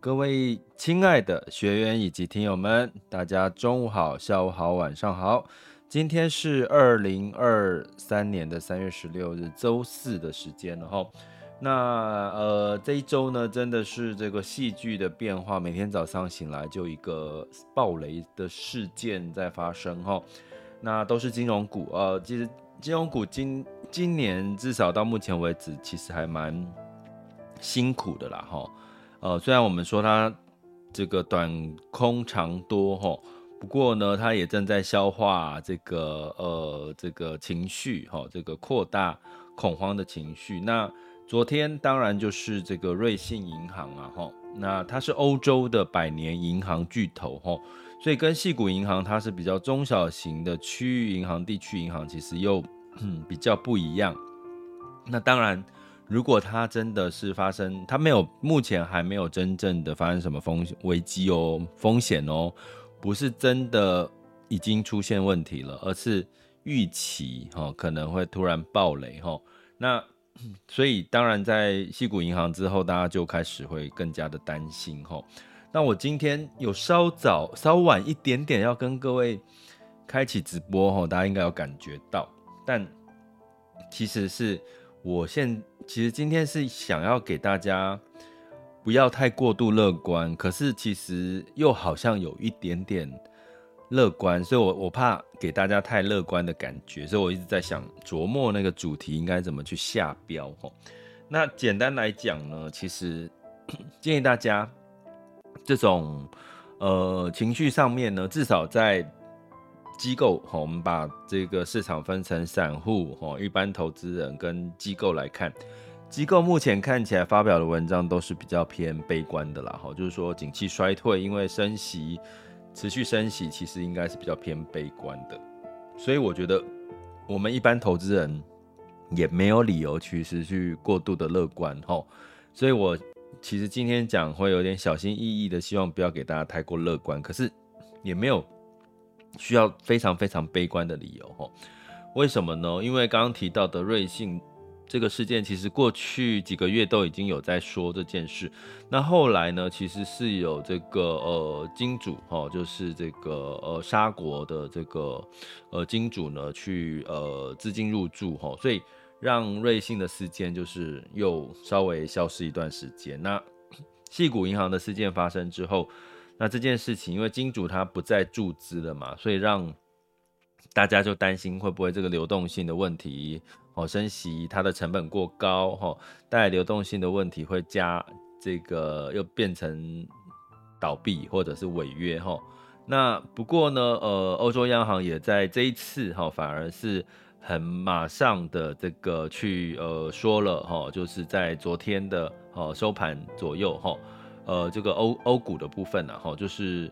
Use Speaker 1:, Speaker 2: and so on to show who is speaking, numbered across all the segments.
Speaker 1: 各位亲爱的学员以及听友们，大家中午好、下午好、晚上好。今天是二零二三年的三月十六日，周四的时间了哈。那呃，这一周呢，真的是这个戏剧的变化，每天早上醒来就一个暴雷的事件在发生哈。那都是金融股，呃，其实金融股今今年至少到目前为止，其实还蛮辛苦的啦哈。呃，虽然我们说它这个短空长多哈，不过呢，它也正在消化这个呃这个情绪哈，这个扩大恐慌的情绪。那昨天当然就是这个瑞信银行啊哈，那它是欧洲的百年银行巨头哈，所以跟细谷银行它是比较中小型的区域银行、地区银行，其实又 比较不一样。那当然。如果它真的是发生，它没有，目前还没有真正的发生什么风险危机哦，风险哦，不是真的已经出现问题了，而是预期哈可能会突然爆雷哈。那所以当然在西谷银行之后，大家就开始会更加的担心哈。那我今天有稍早稍晚一点点要跟各位开启直播哈，大家应该有感觉到，但其实是我现。其实今天是想要给大家不要太过度乐观，可是其实又好像有一点点乐观，所以我我怕给大家太乐观的感觉，所以我一直在想琢磨那个主题应该怎么去下标吼。那简单来讲呢，其实建议大家这种呃情绪上面呢，至少在。机构，我们把这个市场分成散户哈、一般投资人跟机构来看。机构目前看起来发表的文章都是比较偏悲观的啦哈，就是说景气衰退，因为升息持续升息，其实应该是比较偏悲观的。所以我觉得我们一般投资人也没有理由去失去过度的乐观哈。所以我其实今天讲会有点小心翼翼的，希望不要给大家太过乐观，可是也没有。需要非常非常悲观的理由哈？为什么呢？因为刚刚提到的瑞信这个事件，其实过去几个月都已经有在说这件事。那后来呢，其实是有这个呃金主哈，就是这个呃沙国的这个呃金主呢去呃资金入驻哈，所以让瑞信的事件就是又稍微消失一段时间。那 细谷银行的事件发生之后。那这件事情，因为金主他不再注资了嘛，所以让大家就担心会不会这个流动性的问题哦，升息它的成本过高哈，带来流动性的问题会加这个又变成倒闭或者是违约哈。那不过呢，呃，欧洲央行也在这一次哈，反而是很马上的这个去呃说了哈，就是在昨天的哦收盘左右哈。呃，这个欧欧股的部分呢，哈，就是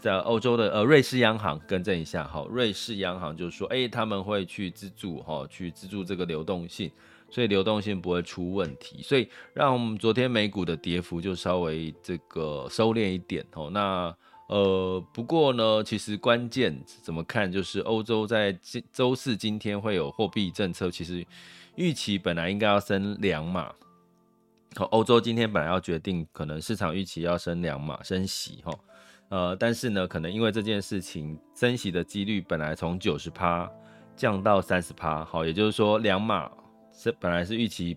Speaker 1: 在欧洲的呃瑞士央行更正一下，哈，瑞士央行就是说，哎，他们会去资助，哈，去资助这个流动性，所以流动性不会出问题，所以让我们昨天美股的跌幅就稍微这个收敛一点，哦，那呃，不过呢，其实关键怎么看，就是欧洲在今周四今天会有货币政策，其实预期本来应该要升两码。欧洲今天本来要决定，可能市场预期要升两码升息哈，呃，但是呢，可能因为这件事情，升息的几率本来从九十趴降到三十趴，好，也就是说两码是本来是预期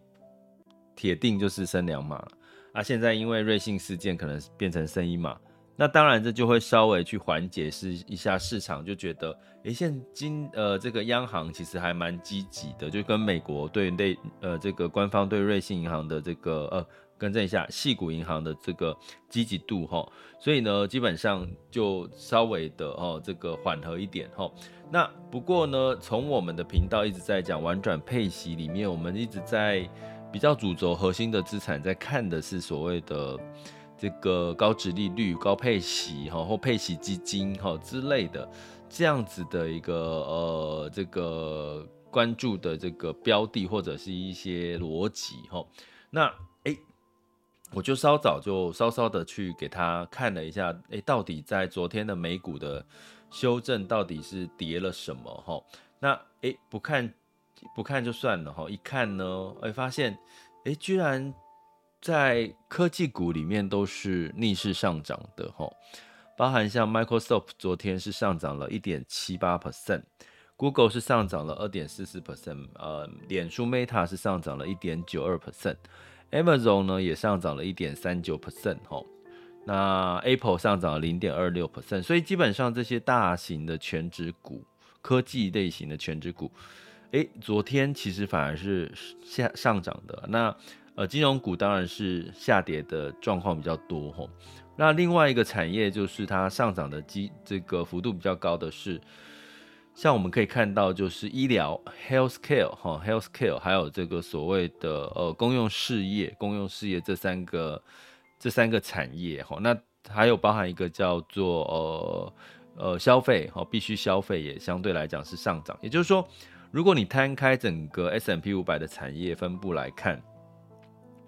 Speaker 1: 铁定就是升两码，啊，现在因为瑞信事件可能变成升一码。那当然，这就会稍微去缓解是一下市场，就觉得，诶，现今呃这个央行其实还蛮积极的，就跟美国对内呃这个官方对瑞信银行的这个呃更正一下，细谷银行的这个积极度哈，所以呢，基本上就稍微的哦这个缓和一点哈。那不过呢，从我们的频道一直在讲玩转配息里面，我们一直在比较主轴核心的资产，在看的是所谓的这个高值利率、高配息哈或配息基金哈之类的这样子的一个呃这个关注的这个标的或者是一些逻辑哈。那，我就稍早就稍稍的去给他看了一下，哎，到底在昨天的美股的修正到底是跌了什么哈？那哎不看。不看就算了哈，一看呢，哎，发现，哎，居然在科技股里面都是逆势上涨的哈，包含像 Microsoft 昨天是上涨了一点七八 percent，Google 是上涨了二点四四 percent，呃，脸书 Meta 是上涨了一点九二 percent Amazon 呢也上涨了一点三九 percent 吼，那 Apple 上涨了零点二六 percent，所以基本上这些大型的权值股，科技类型的权值股。诶，昨天其实反而是下上涨的。那呃，金融股当然是下跌的状况比较多吼。那另外一个产业就是它上涨的基这个幅度比较高的是，像我们可以看到就是医疗 （healthcare） 哈，healthcare，还有这个所谓的呃公用事业、公用事业这三个这三个产业哈。那还有包含一个叫做呃呃消费哈，必须消费也相对来讲是上涨，也就是说。如果你摊开整个 S&P 五百的产业分布来看，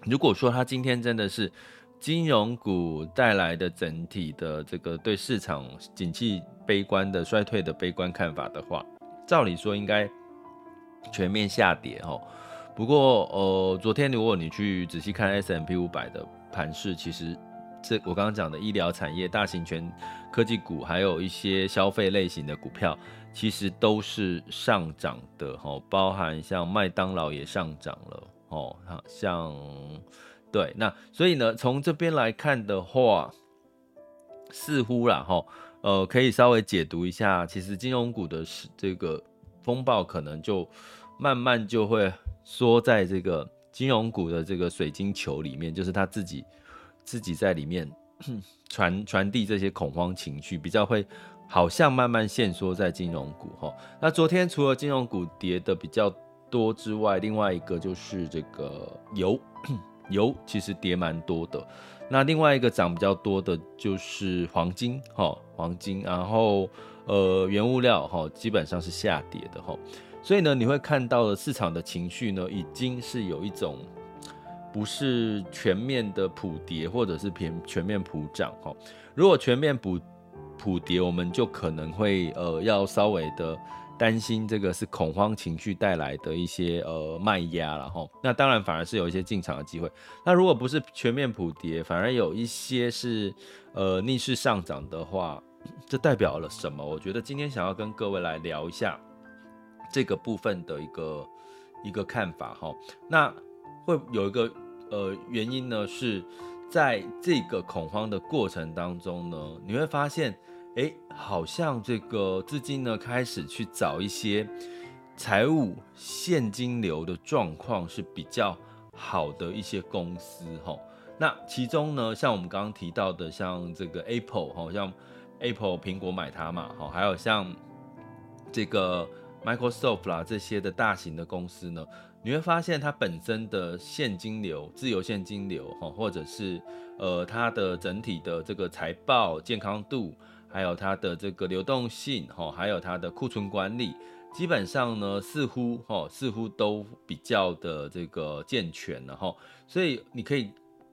Speaker 1: 如果说它今天真的是金融股带来的整体的这个对市场景气悲观的衰退的悲观看法的话，照理说应该全面下跌哦。不过呃，昨天如果你去仔细看 S M P 五百的盘势，其实这我刚刚讲的医疗产业、大型全科技股，还有一些消费类型的股票。其实都是上涨的哈，包含像麦当劳也上涨了哦，像对，那所以呢，从这边来看的话，似乎啦哈，呃，可以稍微解读一下，其实金融股的这个风暴可能就慢慢就会缩在这个金融股的这个水晶球里面，就是他自己自己在里面 传传递这些恐慌情绪，比较会。好像慢慢限缩在金融股哈，那昨天除了金融股跌的比较多之外，另外一个就是这个油，油其实跌蛮多的。那另外一个涨比较多的就是黄金哈，黄金，然后呃原物料哈，基本上是下跌的哈。所以呢，你会看到的市场的情绪呢，已经是有一种不是全面的普跌，或者是偏全面普涨哈。如果全面普普跌，我们就可能会呃要稍微的担心这个是恐慌情绪带来的一些呃卖压了哈。那当然反而是有一些进场的机会。那如果不是全面普跌，反而有一些是呃逆势上涨的话，这代表了什么？我觉得今天想要跟各位来聊一下这个部分的一个一个看法哈。那会有一个呃原因呢，是在这个恐慌的过程当中呢，你会发现。哎，好像这个资金呢开始去找一些财务现金流的状况是比较好的一些公司哈。那其中呢，像我们刚刚提到的，像这个 Apple 哈，像 Apple 苹果买它嘛哈，还有像这个 Microsoft 啦这些的大型的公司呢，你会发现它本身的现金流、自由现金流哈，或者是呃它的整体的这个财报健康度。还有它的这个流动性，哈，还有它的库存管理，基本上呢，似乎，哈，似乎都比较的这个健全了，哈，所以你可以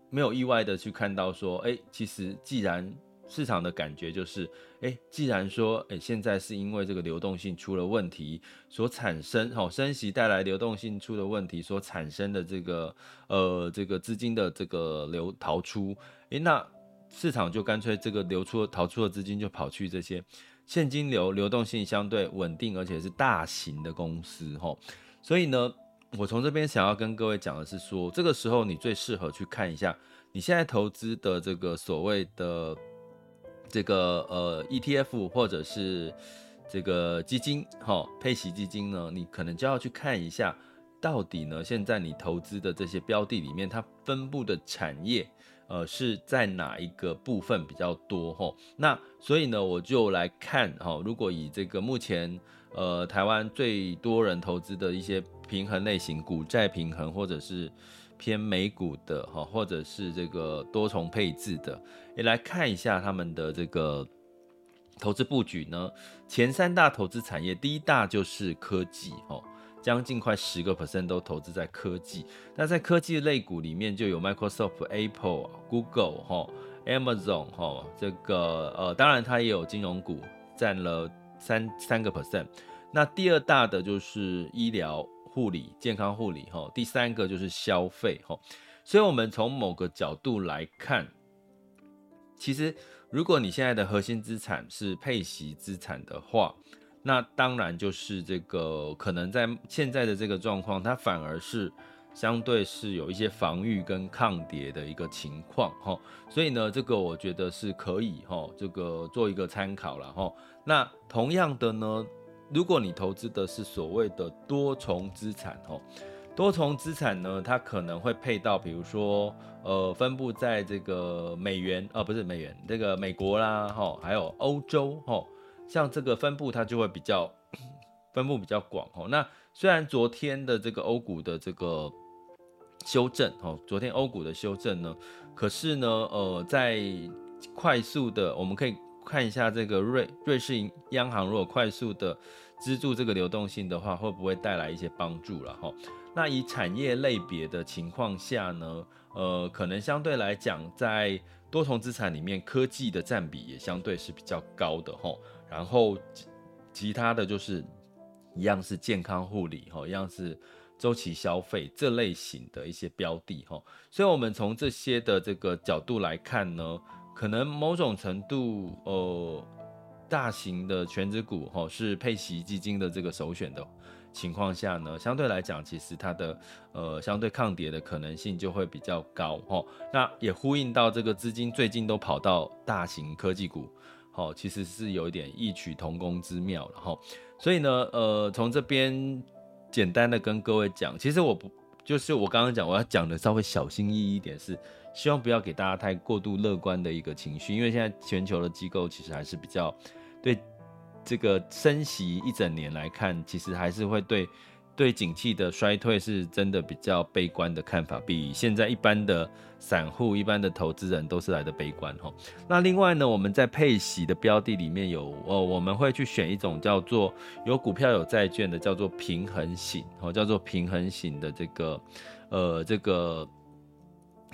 Speaker 1: 没有意外的去看到说，哎，其实既然市场的感觉就是，哎，既然说，哎，现在是因为这个流动性出了问题所产生，哈，升息带来流动性出了问题所产生的这个，呃，这个资金的这个流逃出，哎，那。市场就干脆这个流出逃出的资金就跑去这些现金流流动性相对稳定而且是大型的公司哈，所以呢，我从这边想要跟各位讲的是说，这个时候你最适合去看一下你现在投资的这个所谓的这个呃 ETF 或者是这个基金哈配息基金呢，你可能就要去看一下到底呢现在你投资的这些标的里面它分布的产业。呃，是在哪一个部分比较多吼？那所以呢，我就来看哈，如果以这个目前呃台湾最多人投资的一些平衡类型股债平衡，或者是偏美股的哈，或者是这个多重配置的，也来看一下他们的这个投资布局呢。前三大投资产业，第一大就是科技哈。将近快十个 percent 都投资在科技，那在科技类股里面就有 Microsoft、Apple、Google 哈、Amazon 哈，这个呃，当然它也有金融股，占了三三个 percent。那第二大的就是医疗护理、健康护理哈，第三个就是消费哈。所以，我们从某个角度来看，其实如果你现在的核心资产是配息资产的话，那当然就是这个，可能在现在的这个状况，它反而是相对是有一些防御跟抗跌的一个情况哈，所以呢，这个我觉得是可以哈，这个做一个参考了哈。那同样的呢，如果你投资的是所谓的多重资产哈，多重资产呢，它可能会配到，比如说呃，分布在这个美元，呃，不是美元，这个美国啦哈，还有欧洲哈。像这个分布，它就会比较分布比较广哦。那虽然昨天的这个欧股的这个修正哦，昨天欧股的修正呢，可是呢，呃，在快速的，我们可以看一下这个瑞瑞士央行如果快速的资助这个流动性的话，会不会带来一些帮助了哈？那以产业类别的情况下呢，呃，可能相对来讲，在多重资产里面，科技的占比也相对是比较高的哈。然后其其他的就是一样是健康护理哈，一样是周期消费这类型的一些标的哈，所以我们从这些的这个角度来看呢，可能某种程度呃，大型的全值股哈是配息基金的这个首选的情况下呢，相对来讲其实它的呃相对抗跌的可能性就会比较高哈，那也呼应到这个资金最近都跑到大型科技股。好，其实是有一点异曲同工之妙了哈，所以呢，呃，从这边简单的跟各位讲，其实我不就是我刚刚讲我要讲的稍微小心翼翼一点，是希望不要给大家太过度乐观的一个情绪，因为现在全球的机构其实还是比较对这个升息一整年来看，其实还是会对。对景气的衰退是真的比较悲观的看法，比现在一般的散户、一般的投资人都是来的悲观哈。那另外呢，我们在配息的标的里面有哦，我们会去选一种叫做有股票有债券的，叫做平衡型哦，叫做平衡型的这个呃这个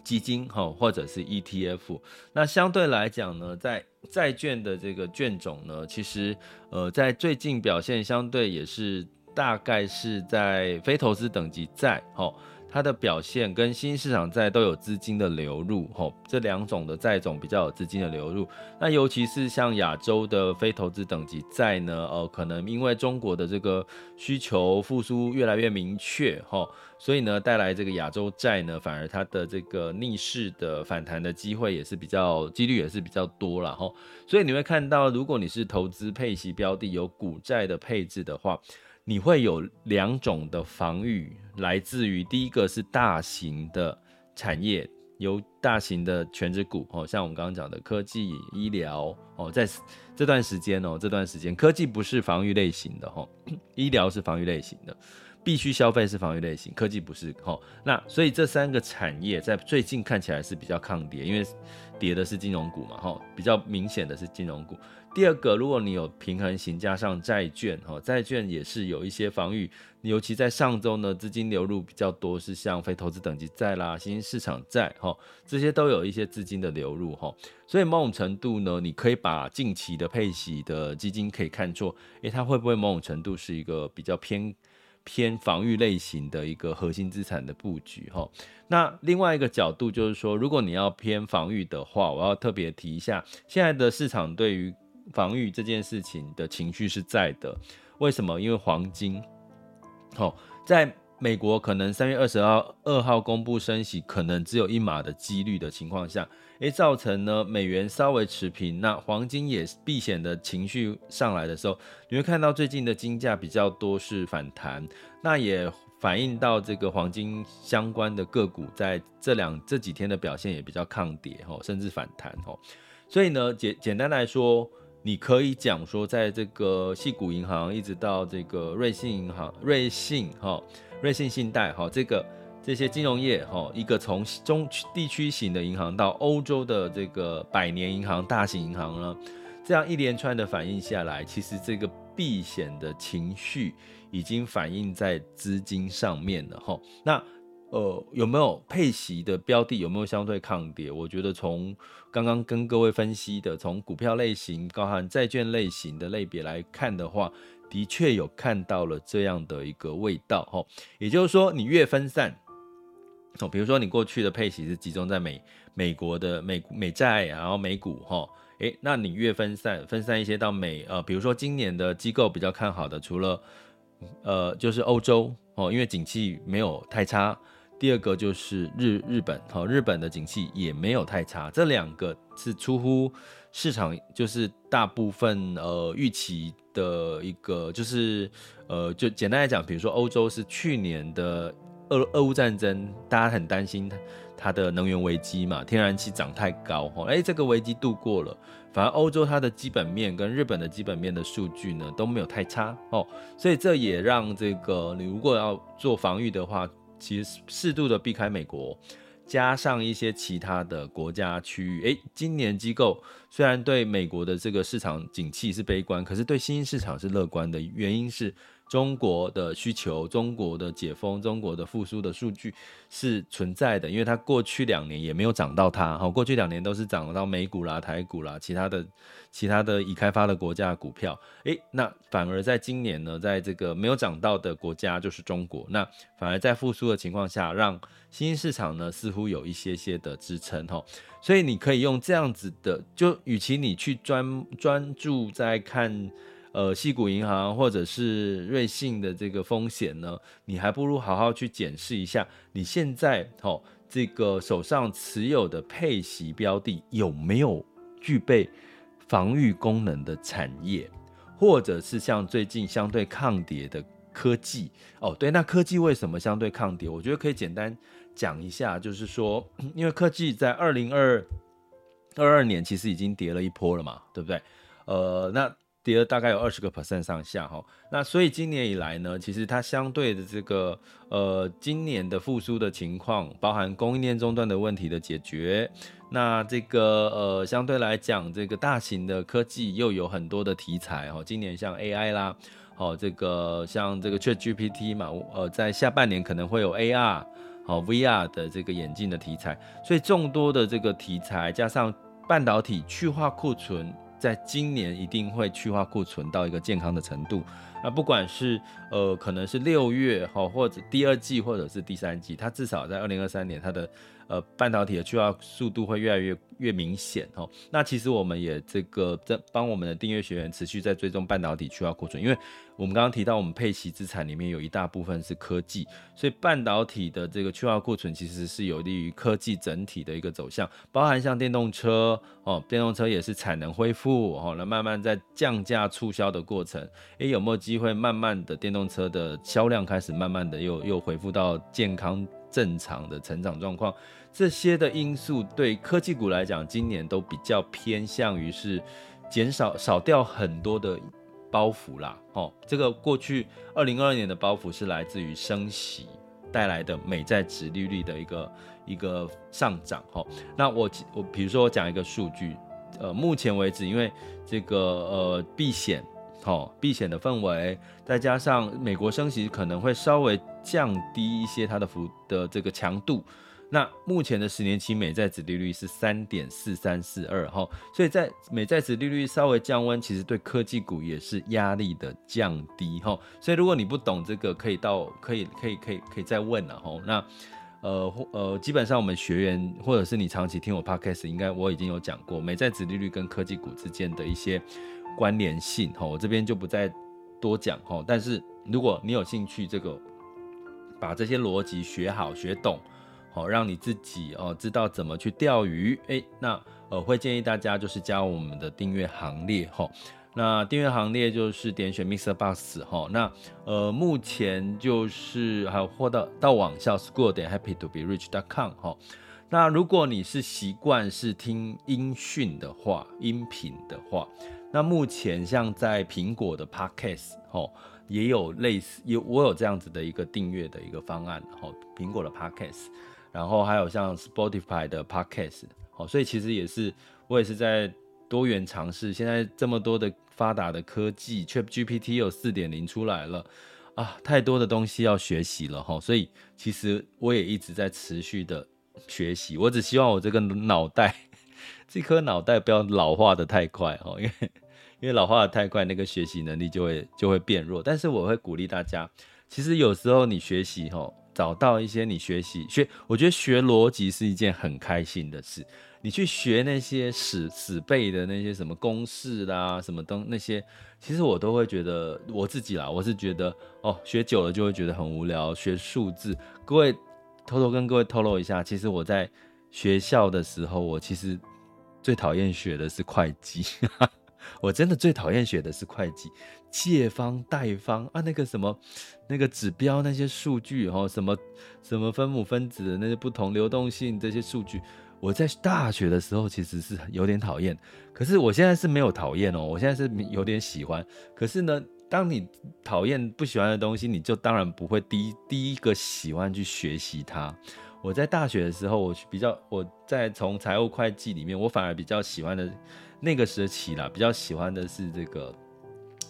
Speaker 1: 基金哈，或者是 ETF。那相对来讲呢，在债券的这个券种呢，其实呃在最近表现相对也是。大概是在非投资等级债，吼，它的表现跟新市场债都有资金的流入，吼，这两种的债种比较有资金的流入。那尤其是像亚洲的非投资等级债呢，哦，可能因为中国的这个需求复苏越来越明确，吼，所以呢，带来这个亚洲债呢，反而它的这个逆势的反弹的机会也是比较几率也是比较多了，吼。所以你会看到，如果你是投资配息标的有股债的配置的话，你会有两种的防御，来自于第一个是大型的产业，由大型的全职股哦，像我们刚刚讲的科技、医疗哦，在这段时间哦，这段时间科技不是防御类型的哦，医疗是防御类型的，必须消费是防御类型，科技不是哦。那所以这三个产业在最近看起来是比较抗跌，因为跌的是金融股嘛，哈，比较明显的是金融股。第二个，如果你有平衡型加上债券，哈，债券也是有一些防御，尤其在上周呢，资金流入比较多，是像非投资等级债啦、新兴市场债，哈，这些都有一些资金的流入，哈，所以某种程度呢，你可以把近期的配息的基金可以看作，诶，它会不会某种程度是一个比较偏偏防御类型的一个核心资产的布局，哈。那另外一个角度就是说，如果你要偏防御的话，我要特别提一下，现在的市场对于防御这件事情的情绪是在的，为什么？因为黄金，好，在美国可能三月二十号二号公布升息，可能只有一码的几率的情况下，诶，造成呢美元稍微持平，那黄金也避险的情绪上来的时候，你会看到最近的金价比较多是反弹，那也反映到这个黄金相关的个股在这两这几天的表现也比较抗跌，甚至反弹，所以呢简简单来说。你可以讲说，在这个矽谷银行一直到这个瑞信银行、瑞信哈、瑞信信贷哈，这个这些金融业哈，一个从中地区型的银行到欧洲的这个百年银行、大型银行呢，这样一连串的反应下来，其实这个避险的情绪已经反映在资金上面了哈。那呃，有没有配息的标的？有没有相对抗跌？我觉得从刚刚跟各位分析的，从股票类型、包含债券类型的类别来看的话，的确有看到了这样的一个味道哈。也就是说，你越分散，哦，比如说你过去的配息是集中在美美国的美美债，然后美股哈，诶，那你越分散，分散一些到美呃，比如说今年的机构比较看好的，除了呃就是欧洲哦，因为景气没有太差。第二个就是日日本，好，日本的景气也没有太差，这两个是出乎市场，就是大部分呃预期的一个，就是呃就简单来讲，比如说欧洲是去年的俄俄乌战争，大家很担心它它的能源危机嘛，天然气涨太高，哈，哎，这个危机度过了，反而欧洲它的基本面跟日本的基本面的数据呢都没有太差，哦，所以这也让这个你如果要做防御的话。其实适度的避开美国，加上一些其他的国家区域，诶，今年机构虽然对美国的这个市场景气是悲观，可是对新兴市场是乐观的，原因是。中国的需求、中国的解封、中国的复苏的数据是存在的，因为它过去两年也没有涨到它，好，过去两年都是涨到美股啦、台股啦、其他的、其他的已开发的国家的股票，诶，那反而在今年呢，在这个没有涨到的国家就是中国，那反而在复苏的情况下，让新兴市场呢似乎有一些些的支撑，哈，所以你可以用这样子的，就与其你去专专注在看。呃，西谷银行或者是瑞信的这个风险呢，你还不如好好去检视一下你现在哦，这个手上持有的配息标的有没有具备防御功能的产业，或者是像最近相对抗跌的科技哦。对，那科技为什么相对抗跌？我觉得可以简单讲一下，就是说，因为科技在二零二二二年其实已经跌了一波了嘛，对不对？呃，那。跌了大概有二十个 percent 上下哈，那所以今年以来呢，其实它相对的这个呃，今年的复苏的情况，包含供应链中断的问题的解决，那这个呃，相对来讲，这个大型的科技又有很多的题材哈，今年像 AI 啦，好这个像这个 ChatGPT 嘛，呃，在下半年可能会有 AR 好 VR 的这个眼镜的题材，所以众多的这个题材加上半导体去化库存。在今年一定会去化库存到一个健康的程度，那不管是呃可能是六月哈，或者第二季或者是第三季，它至少在二零二三年它的。呃，半导体的去化速度会越来越越明显哦。那其实我们也这个在帮我们的订阅学员持续在追踪半导体去化库存，因为我们刚刚提到我们配息资产里面有一大部分是科技，所以半导体的这个去化库存其实是有利于科技整体的一个走向，包含像电动车哦，电动车也是产能恢复哦，那慢慢在降价促销的过程，诶，有没有机会慢慢的电动车的销量开始慢慢的又又恢复到健康正常的成长状况？这些的因素对科技股来讲，今年都比较偏向于是减少少掉很多的包袱啦。哦，这个过去二零二二年的包袱是来自于升息带来的美债殖利率的一个一个上涨。哈，那我我比如说我讲一个数据，呃，目前为止，因为这个呃避险，哦，避险的氛围，再加上美国升息可能会稍微降低一些它的幅的这个强度。那目前的十年期美债殖利率是三点四三四二哈，所以在美债殖利率稍微降温，其实对科技股也是压力的降低哈。所以如果你不懂这个，可以到可以可以可以可以再问了哈。那呃呃，基本上我们学员或者是你长期听我 podcast，应该我已经有讲过美债殖利率跟科技股之间的一些关联性哈，我这边就不再多讲哈。但是如果你有兴趣，这个把这些逻辑学好学懂。好，让你自己哦知道怎么去钓鱼，诶，那呃会建议大家就是加入我们的订阅行列哈。那订阅行列就是点选 MixerBox 哈。那呃目前就是还有或到到网校 School 点 Happy to be Rich 点 com 哈。那如果你是习惯是听音讯的话，音频的话，那目前像在苹果的 Podcast 哦，也有类似有我有这样子的一个订阅的一个方案哦，苹果的 Podcast，然后还有像 Spotify 的 Podcast 哦，所以其实也是我也是在多元尝试。现在这么多的发达的科技，ChatGPT 有四点零出来了啊，太多的东西要学习了哈，所以其实我也一直在持续的。学习，我只希望我这个脑袋，这颗脑袋不要老化的太快哦，因为因为老化的太快，那个学习能力就会就会变弱。但是我会鼓励大家，其实有时候你学习哈，找到一些你学习学，我觉得学逻辑是一件很开心的事。你去学那些死死背的那些什么公式啦，什么东那些，其实我都会觉得我自己啦，我是觉得哦，学久了就会觉得很无聊。学数字，各位。偷偷跟各位透露一下，其实我在学校的时候，我其实最讨厌学的是会计。我真的最讨厌学的是会计，借方贷方啊，那个什么那个指标那些数据哈，什么什么分母分子的那些不同流动性这些数据，我在大学的时候其实是有点讨厌。可是我现在是没有讨厌哦，我现在是有点喜欢。可是呢，当你讨厌不喜欢的东西，你就当然不会第一第一个喜欢去学习它。我在大学的时候，我比较我在从财务会计里面，我反而比较喜欢的那个时期啦，比较喜欢的是这个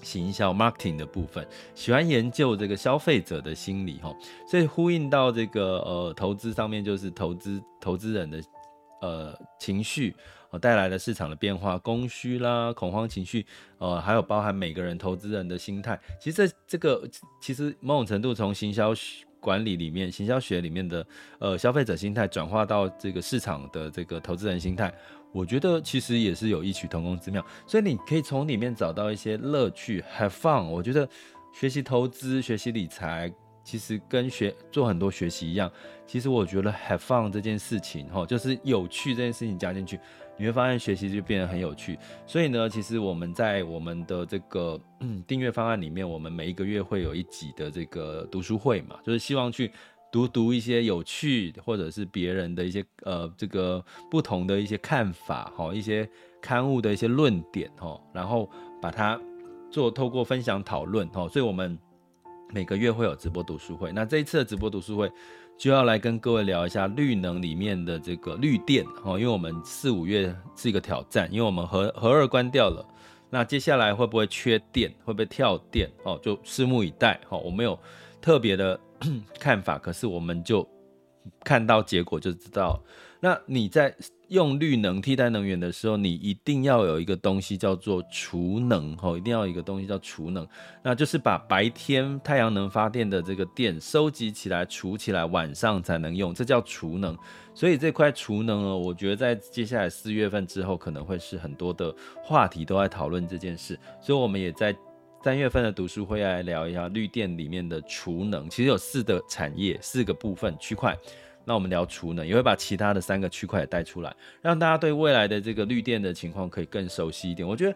Speaker 1: 行销 marketing 的部分，喜欢研究这个消费者的心理哈。所以呼应到这个呃投资上面，就是投资投资人的呃情绪。带来的市场的变化、供需啦、恐慌情绪，呃，还有包含每个人投资人的心态。其实这这个其实某种程度从行销管理里面、行销学里面的呃消费者心态转化到这个市场的这个投资人心态，我觉得其实也是有异曲同工之妙。所以你可以从里面找到一些乐趣，have fun。我觉得学习投资、学习理财。其实跟学做很多学习一样，其实我觉得 have fun 这件事情，哈，就是有趣这件事情加进去，你会发现学习就变得很有趣。所以呢，其实我们在我们的这个订阅方案里面，我们每一个月会有一集的这个读书会嘛，就是希望去读读一些有趣或者是别人的一些呃这个不同的一些看法，哈，一些刊物的一些论点，哈，然后把它做透过分享讨论，哈，所以我们。每个月会有直播读书会，那这一次的直播读书会就要来跟各位聊一下绿能里面的这个绿电哦，因为我们四五月是一个挑战，因为我们核核二关掉了，那接下来会不会缺电，会不会跳电哦，就拭目以待哦。我没有特别的 看法，可是我们就看到结果就知道。那你在用绿能替代能源的时候，你一定要有一个东西叫做储能，吼，一定要有一个东西叫储能，那就是把白天太阳能发电的这个电收集起来储起来，晚上才能用，这叫储能。所以这块储能呢，我觉得在接下来四月份之后，可能会是很多的话题都在讨论这件事。所以我们也在三月份的读书会来聊一下绿电里面的储能，其实有四个产业，四个部分区块。那我们聊储能，也会把其他的三个区块也带出来，让大家对未来的这个绿电的情况可以更熟悉一点。我觉得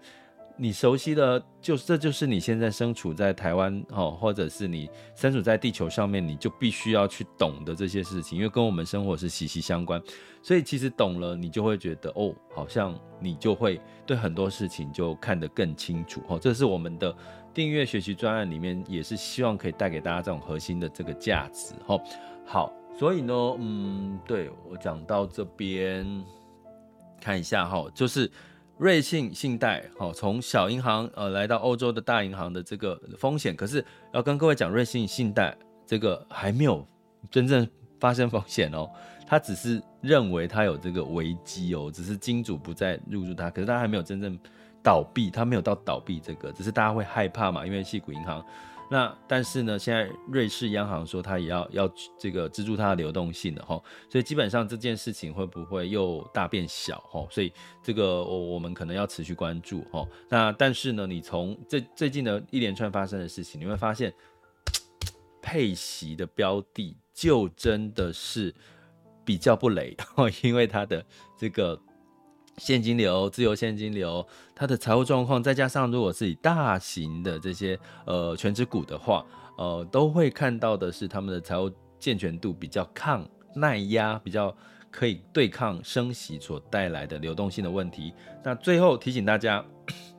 Speaker 1: 你熟悉的，就是这就是你现在身处在台湾哦，或者是你身处在地球上面，你就必须要去懂的这些事情，因为跟我们生活是息息相关。所以其实懂了，你就会觉得哦，好像你就会对很多事情就看得更清楚哦。这是我们的订阅学习专案里面，也是希望可以带给大家这种核心的这个价值哦。好。所以呢，嗯，对，我讲到这边，看一下哈，就是瑞信信贷，好，从小银行呃来到欧洲的大银行的这个风险，可是要跟各位讲，瑞信信贷这个还没有真正发生风险哦，他只是认为他有这个危机哦，只是金主不再入驻他，可是他还没有真正倒闭，他没有到倒闭这个，只是大家会害怕嘛，因为系股银行。那但是呢，现在瑞士央行说它也要要这个资助它的流动性的哈，所以基本上这件事情会不会又大变小哈？所以这个我我们可能要持续关注哈。那但是呢，你从这最近的一连串发生的事情，你会发现配息的标的就真的是比较不雷，因为它的这个。现金流、自由现金流，它的财务状况，再加上如果是以大型的这些呃全职股的话，呃，都会看到的是他们的财务健全度比较抗耐压，比较可以对抗升息所带来的流动性的问题。那最后提醒大家，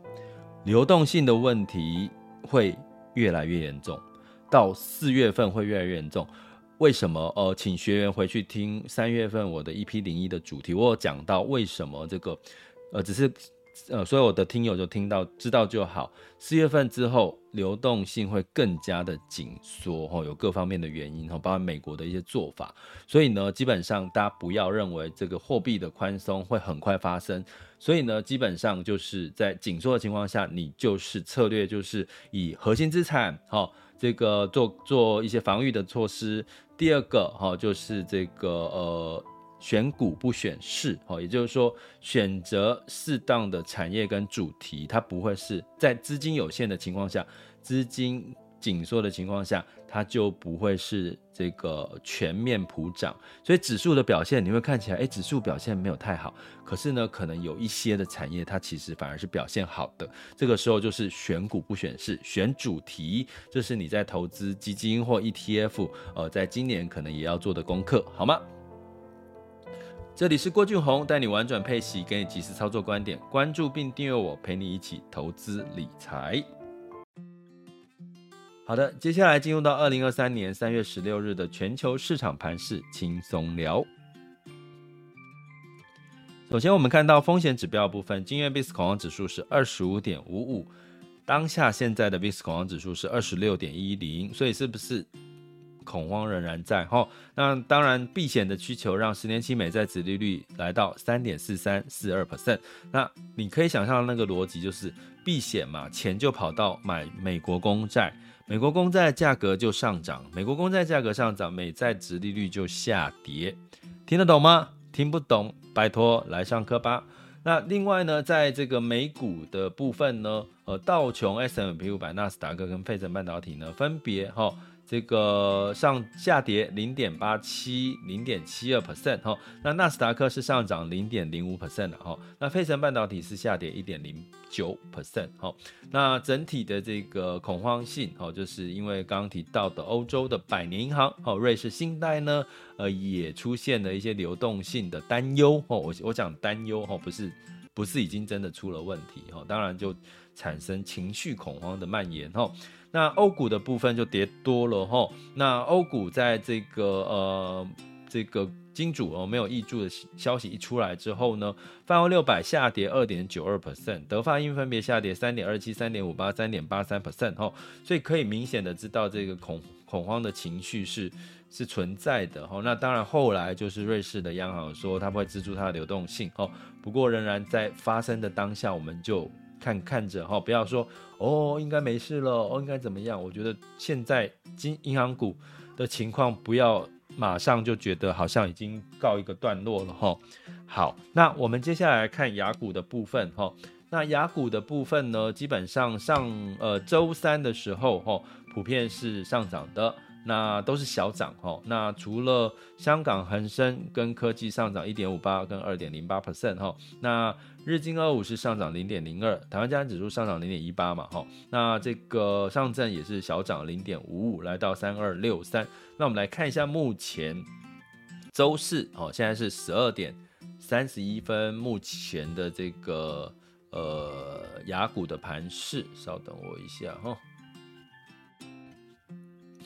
Speaker 1: 流动性的问题会越来越严重，到四月份会越来越严重。为什么？呃，请学员回去听三月份我的 EP 零一的主题，我有讲到为什么这个，呃，只是。呃，所有的听友就听到知道就好。四月份之后，流动性会更加的紧缩，哈，有各方面的原因，哈，包括美国的一些做法。所以呢，基本上大家不要认为这个货币的宽松会很快发生。所以呢，基本上就是在紧缩的情况下，你就是策略就是以核心资产，哈，这个做做一些防御的措施。第二个，哈，就是这个呃。选股不选市，哦，也就是说，选择适当的产业跟主题，它不会是在资金有限的情况下，资金紧缩的情况下，它就不会是这个全面普涨。所以指数的表现，你会看起来，哎，指数表现没有太好，可是呢，可能有一些的产业，它其实反而是表现好的。这个时候就是选股不选市，选主题，这是你在投资基金或 ETF，呃，在今年可能也要做的功课，好吗？这里是郭俊宏，带你玩转配息，给你及时操作观点。关注并订阅我，陪你一起投资理财。好的，接下来进入到二零二三年三月十六日的全球市场盘势轻松聊。首先，我们看到风险指标部分，今日 VIX 恐慌指数是二十五点五五，当下现在的 VIX 恐慌指数是二十六点一零，所以是不是？恐慌仍然在哈，那当然避险的需求让十年期美债殖利率来到三点四三四二 percent。那你可以想象那个逻辑就是避险嘛，钱就跑到买美国公债，美国公债价格就上涨，美国公债价格上涨，美债值利率就下跌。听得懂吗？听不懂，拜托来上课吧。那另外呢，在这个美股的部分呢，呃，道琼、S M P 五百、纳斯达克跟费城半导体呢，分别哈。这个上下跌零点八七、零点七二 percent 哈，那纳斯达克是上涨零点零五 percent 的哈，那费城半导体是下跌一点零九 percent 哈，那整体的这个恐慌性哦，就是因为刚刚提到的欧洲的百年银行哦，瑞士信贷呢，呃，也出现了一些流动性的担忧哦，我我讲担忧哈，不是不是已经真的出了问题哈，当然就产生情绪恐慌的蔓延哈。那欧股的部分就跌多了哈，那欧股在这个呃这个金主哦没有挹注的消息一出来之后呢，泛欧六百下跌二点九二 percent，德法英分别下跌三点二七、三点五八、三点八三 percent 哈，所以可以明显的知道这个恐恐慌的情绪是是存在的哈。那当然后来就是瑞士的央行说它不会资助它的流动性哦，不过仍然在发生的当下，我们就。看看着哈，不要说哦，应该没事了，哦，应该怎么样？我觉得现在金银行股的情况，不要马上就觉得好像已经告一个段落了哈。好，那我们接下来看雅股的部分哈。那雅股的部分呢，基本上上呃周三的时候哈，普遍是上涨的。那都是小涨哈，那除了香港恒生跟科技上涨一点五八跟二点零八 percent 哈，那日经二五是上涨零点零二，台湾加权指数上涨零点一八嘛哈，那这个上证也是小涨零点五五，来到三二六三。那我们来看一下目前周四哦，现在是十二点三十一分，目前的这个呃雅股的盘势，稍等我一下哈。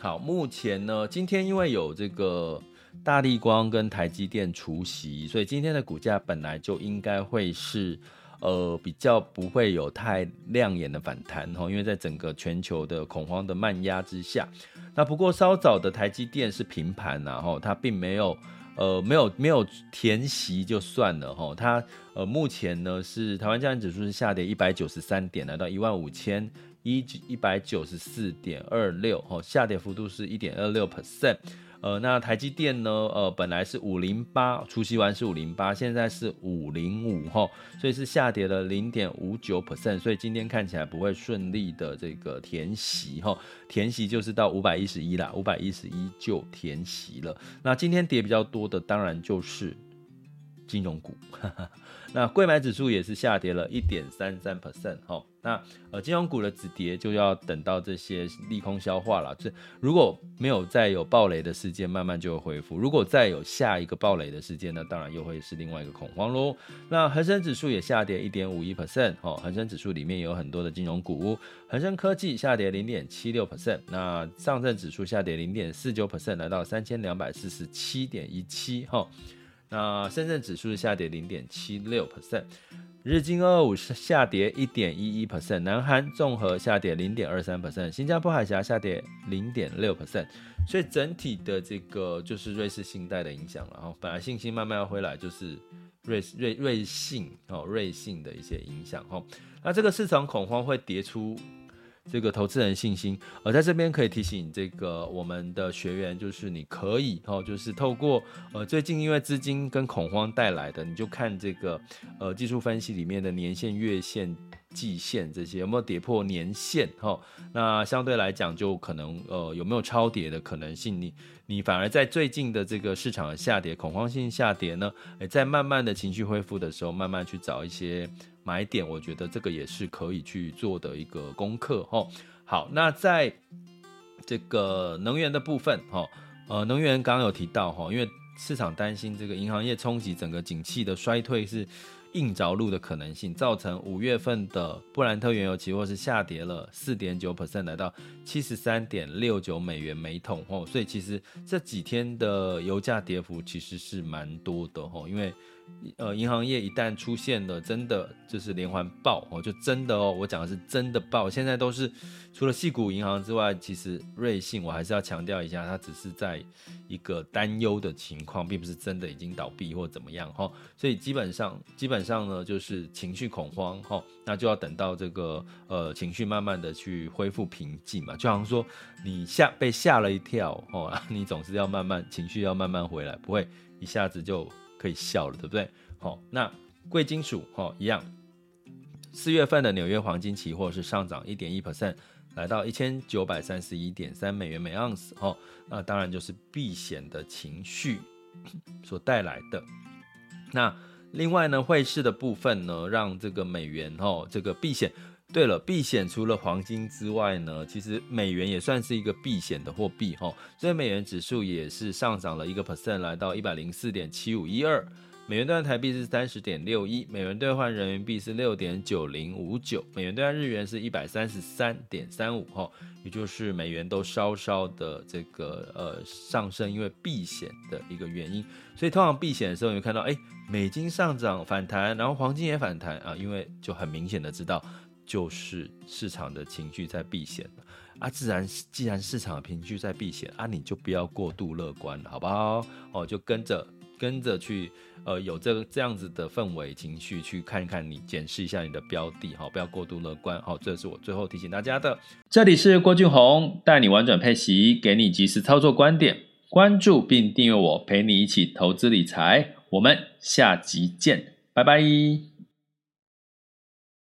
Speaker 1: 好，目前呢，今天因为有这个大立光跟台积电除息，所以今天的股价本来就应该会是，呃，比较不会有太亮眼的反弹哈，因为在整个全球的恐慌的慢压之下，那不过稍早的台积电是平盘然后它并没有，呃，没有没有填息就算了哈，它呃目前呢是台湾加权指数是下跌一百九十三点，来到一万五千。一一百九十四点二六，哈，下跌幅度是一点二六 percent，呃，那台积电呢，呃，本来是五零八，除息完是五零八，现在是五零五，哈，所以是下跌了零点五九 percent，所以今天看起来不会顺利的这个填息，哈，填息就是到五百一十一啦，五百一十一就填息了。那今天跌比较多的，当然就是金融股。那柜买指数也是下跌了一点三三 percent 哈。那呃，金融股的止跌就要等到这些利空消化了。这如果没有再有暴雷的事件，慢慢就会恢复。如果再有下一个暴雷的事件，那当然又会是另外一个恐慌喽。那恒生指数也下跌一点五一 percent 哦。恒生指数里面有很多的金融股，恒生科技下跌零点七六 percent。那上证指数下跌零点四九 percent，来到三千两百四十七点一七哈。那深圳指数是下跌零点七六 percent，日经二二五是下跌一点一一 percent，南韩综合下跌零点二三 percent，新加坡海峡下跌零点六 percent，所以整体的这个就是瑞士信贷的影响了。然后本来信心慢慢要回来，就是瑞瑞瑞信哦瑞信的一些影响哈。那这个市场恐慌会跌出。这个投资人信心，而在这边可以提醒这个我们的学员，就是你可以哦，就是透过呃最近因为资金跟恐慌带来的，你就看这个呃技术分析里面的年线、月线、季线这些有没有跌破年线哈，那相对来讲就可能呃有没有超跌的可能性，你你反而在最近的这个市场的下跌、恐慌性下跌呢，诶，在慢慢的情绪恢复的时候，慢慢去找一些。买点，我觉得这个也是可以去做的一个功课哈。好，那在这个能源的部分哈，呃，能源刚刚有提到哈，因为市场担心这个银行业冲击整个景气的衰退是硬着陆的可能性，造成五月份的布兰特原油期货是下跌了四点九 percent，来到七十三点六九美元每桶哦。所以其实这几天的油价跌幅其实是蛮多的吼，因为。呃，银行业一旦出现了真的就是连环爆哦，就真的哦，我讲的是真的爆。现在都是除了矽谷银行之外，其实瑞信我还是要强调一下，它只是在一个担忧的情况，并不是真的已经倒闭或怎么样哈。所以基本上基本上呢，就是情绪恐慌哈，那就要等到这个呃情绪慢慢的去恢复平静嘛。就好像说你吓被吓了一跳哦，你总是要慢慢情绪要慢慢回来，不会一下子就。可以笑了，对不对？好，那贵金属哈一样，四月份的纽约黄金期货是上涨一点一 percent，来到一千九百三十一点三美元每盎司。哈，那当然就是避险的情绪 所带来的。那另外呢，汇市的部分呢，让这个美元哈这个避险。对了，避险除了黄金之外呢，其实美元也算是一个避险的货币哈，所以美元指数也是上涨了一个 percent，来到一百零四点七五一二。美元兑换台币是三十点六一，美元兑换人民币是六点九零五九，美元兑换日元是一百三十三点三五哈，也就是美元都稍稍的这个呃上升，因为避险的一个原因。所以通常避险的时候，你会看到哎，美金上涨反弹，然后黄金也反弹啊，因为就很明显的知道。就是市场的情绪在避险啊，自然既然市场的情绪在避险啊，你就不要过度乐观，好不好？哦，就跟着跟着去，呃，有这个这样子的氛围情绪去看一看你，检视一下你的标的，好，不要过度乐观，好，这是我最后提醒大家的。这里是郭俊宏，带你玩转配息，给你及时操作观点，关注并订阅我，陪你一起投资理财，我们下集见，拜拜。